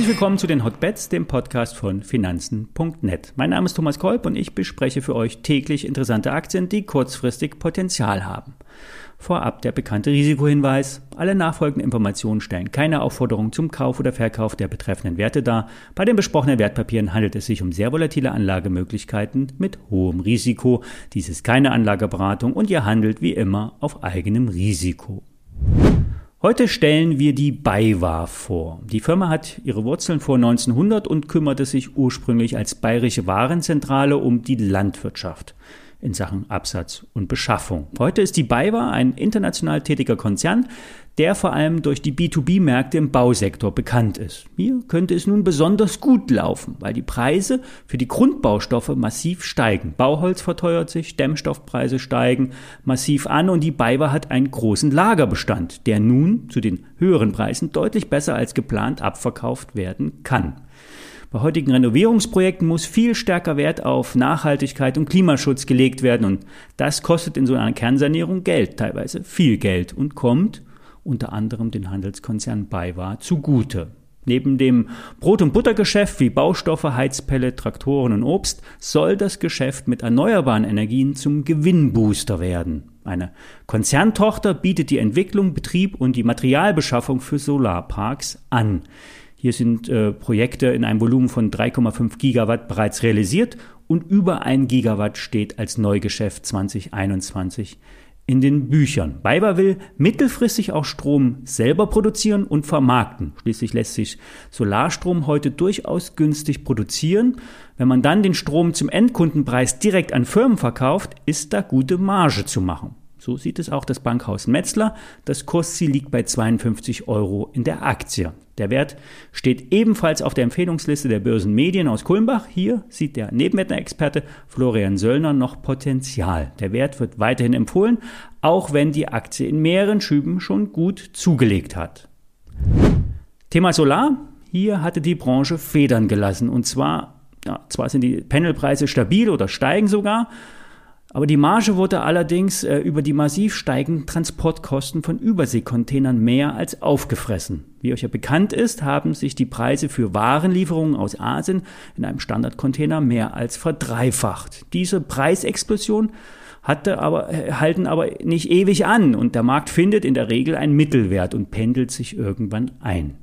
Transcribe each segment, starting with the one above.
Herzlich willkommen zu den Hotbets, dem Podcast von Finanzen.net. Mein Name ist Thomas Kolb und ich bespreche für euch täglich interessante Aktien, die kurzfristig Potenzial haben. Vorab der bekannte Risikohinweis. Alle nachfolgenden Informationen stellen keine Aufforderung zum Kauf oder Verkauf der betreffenden Werte dar. Bei den besprochenen Wertpapieren handelt es sich um sehr volatile Anlagemöglichkeiten mit hohem Risiko. Dies ist keine Anlageberatung und ihr handelt wie immer auf eigenem Risiko. Heute stellen wir die BayWa vor. Die Firma hat ihre Wurzeln vor 1900 und kümmerte sich ursprünglich als bayerische Warenzentrale um die Landwirtschaft in Sachen Absatz und Beschaffung. Heute ist die BayWa ein international tätiger Konzern, der vor allem durch die B2B-Märkte im Bausektor bekannt ist. Hier könnte es nun besonders gut laufen, weil die Preise für die Grundbaustoffe massiv steigen. Bauholz verteuert sich, Dämmstoffpreise steigen massiv an und die BayWa hat einen großen Lagerbestand, der nun zu den höheren Preisen deutlich besser als geplant abverkauft werden kann. Bei heutigen Renovierungsprojekten muss viel stärker Wert auf Nachhaltigkeit und Klimaschutz gelegt werden und das kostet in so einer Kernsanierung Geld, teilweise viel Geld und kommt unter anderem den Handelskonzern BayWa zugute. Neben dem Brot- und Buttergeschäft wie Baustoffe, Heizpelle, Traktoren und Obst soll das Geschäft mit erneuerbaren Energien zum Gewinnbooster werden. Eine Konzerntochter bietet die Entwicklung, Betrieb und die Materialbeschaffung für Solarparks an. Hier sind äh, Projekte in einem Volumen von 3,5 Gigawatt bereits realisiert und über ein Gigawatt steht als Neugeschäft 2021 in den Büchern. Bayer will mittelfristig auch Strom selber produzieren und vermarkten. Schließlich lässt sich Solarstrom heute durchaus günstig produzieren. Wenn man dann den Strom zum Endkundenpreis direkt an Firmen verkauft, ist da gute Marge zu machen. So sieht es auch das Bankhaus Metzler. Das Kursziel liegt bei 52 Euro in der Aktie. Der Wert steht ebenfalls auf der Empfehlungsliste der Börsenmedien aus Kulmbach. Hier sieht der Nebenwetter-Experte Florian Söllner noch Potenzial. Der Wert wird weiterhin empfohlen, auch wenn die Aktie in mehreren Schüben schon gut zugelegt hat. Thema Solar. Hier hatte die Branche Federn gelassen. Und zwar, ja, zwar sind die Panelpreise stabil oder steigen sogar, aber die Marge wurde allerdings äh, über die massiv steigenden Transportkosten von Überseekontainern mehr als aufgefressen. Wie euch ja bekannt ist, haben sich die Preise für Warenlieferungen aus Asien in einem Standardcontainer mehr als verdreifacht. Diese Preisexplosion hatte aber, äh, halten aber nicht ewig an und der Markt findet in der Regel einen Mittelwert und pendelt sich irgendwann ein.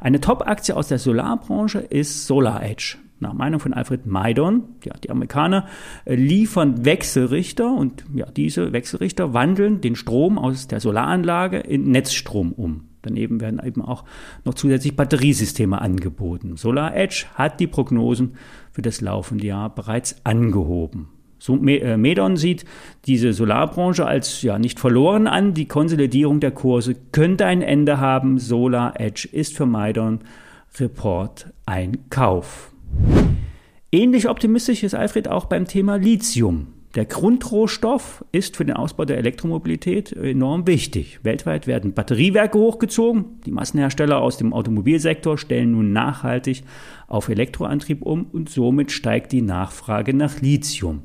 Eine Top-Aktie aus der Solarbranche ist SolarEdge. Nach Meinung von Alfred Maidon, ja, die Amerikaner äh, liefern Wechselrichter und ja, diese Wechselrichter wandeln den Strom aus der Solaranlage in Netzstrom um. Daneben werden eben auch noch zusätzlich Batteriesysteme angeboten. Solar Edge hat die Prognosen für das laufende Jahr bereits angehoben. So, äh, Medon sieht diese Solarbranche als ja nicht verloren an. Die Konsolidierung der Kurse könnte ein Ende haben. Solar Edge ist für Medon Report ein Kauf. Ähnlich optimistisch ist Alfred auch beim Thema Lithium. Der Grundrohstoff ist für den Ausbau der Elektromobilität enorm wichtig. Weltweit werden Batteriewerke hochgezogen. Die Massenhersteller aus dem Automobilsektor stellen nun nachhaltig auf Elektroantrieb um und somit steigt die Nachfrage nach Lithium.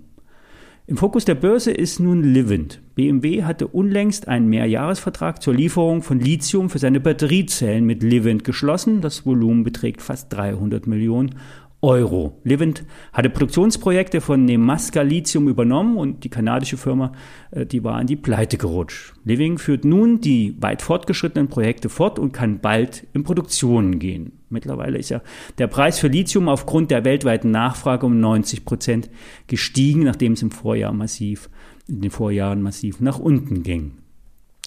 Im Fokus der Börse ist nun Livent. BMW hatte unlängst einen Mehrjahresvertrag zur Lieferung von Lithium für seine Batteriezellen mit Livent geschlossen. Das Volumen beträgt fast 300 Millionen Euro. Livent hatte Produktionsprojekte von Nemaska Lithium übernommen und die kanadische Firma, äh, die war in die Pleite gerutscht. Living führt nun die weit fortgeschrittenen Projekte fort und kann bald in Produktion gehen. Mittlerweile ist ja der Preis für Lithium aufgrund der weltweiten Nachfrage um 90 Prozent gestiegen, nachdem es im Vorjahr massiv, in den Vorjahren massiv nach unten ging.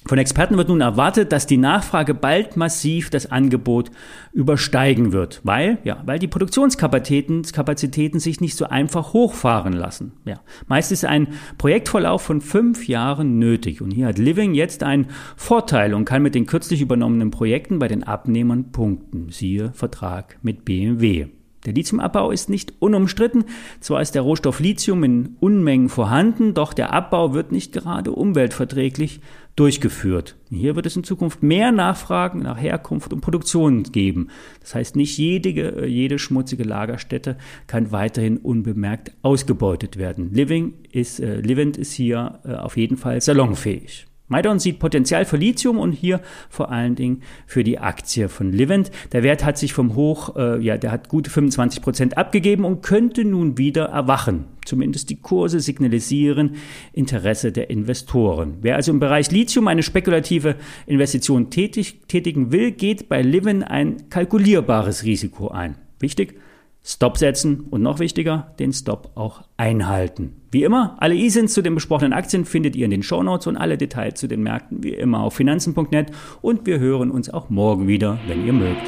Von Experten wird nun erwartet, dass die Nachfrage bald massiv das Angebot übersteigen wird, weil, ja, weil die Produktionskapazitäten Kapazitäten sich nicht so einfach hochfahren lassen. Ja, meist ist ein Projektverlauf von fünf Jahren nötig. Und hier hat Living jetzt einen Vorteil und kann mit den kürzlich übernommenen Projekten bei den Abnehmern punkten. Siehe Vertrag mit BMW. Der Lithiumabbau ist nicht unumstritten. Zwar ist der Rohstoff Lithium in Unmengen vorhanden, doch der Abbau wird nicht gerade umweltverträglich durchgeführt. Hier wird es in Zukunft mehr Nachfragen nach Herkunft und Produktion geben. Das heißt, nicht jede, jede schmutzige Lagerstätte kann weiterhin unbemerkt ausgebeutet werden. Living ist, äh, Livent ist hier äh, auf jeden Fall salonfähig. Maidon sieht Potenzial für Lithium und hier vor allen Dingen für die Aktie von Livent. Der Wert hat sich vom Hoch, äh, ja, der hat gut 25 Prozent abgegeben und könnte nun wieder erwachen. Zumindest die Kurse signalisieren Interesse der Investoren. Wer also im Bereich Lithium eine spekulative Investition tätig, tätigen will, geht bei Livent ein kalkulierbares Risiko ein. Wichtig, Stop setzen und noch wichtiger, den Stop auch einhalten. Wie immer, alle ISINs zu den besprochenen Aktien findet ihr in den Shownotes und alle Details zu den Märkten wie immer auf finanzen.net und wir hören uns auch morgen wieder, wenn ihr mögt.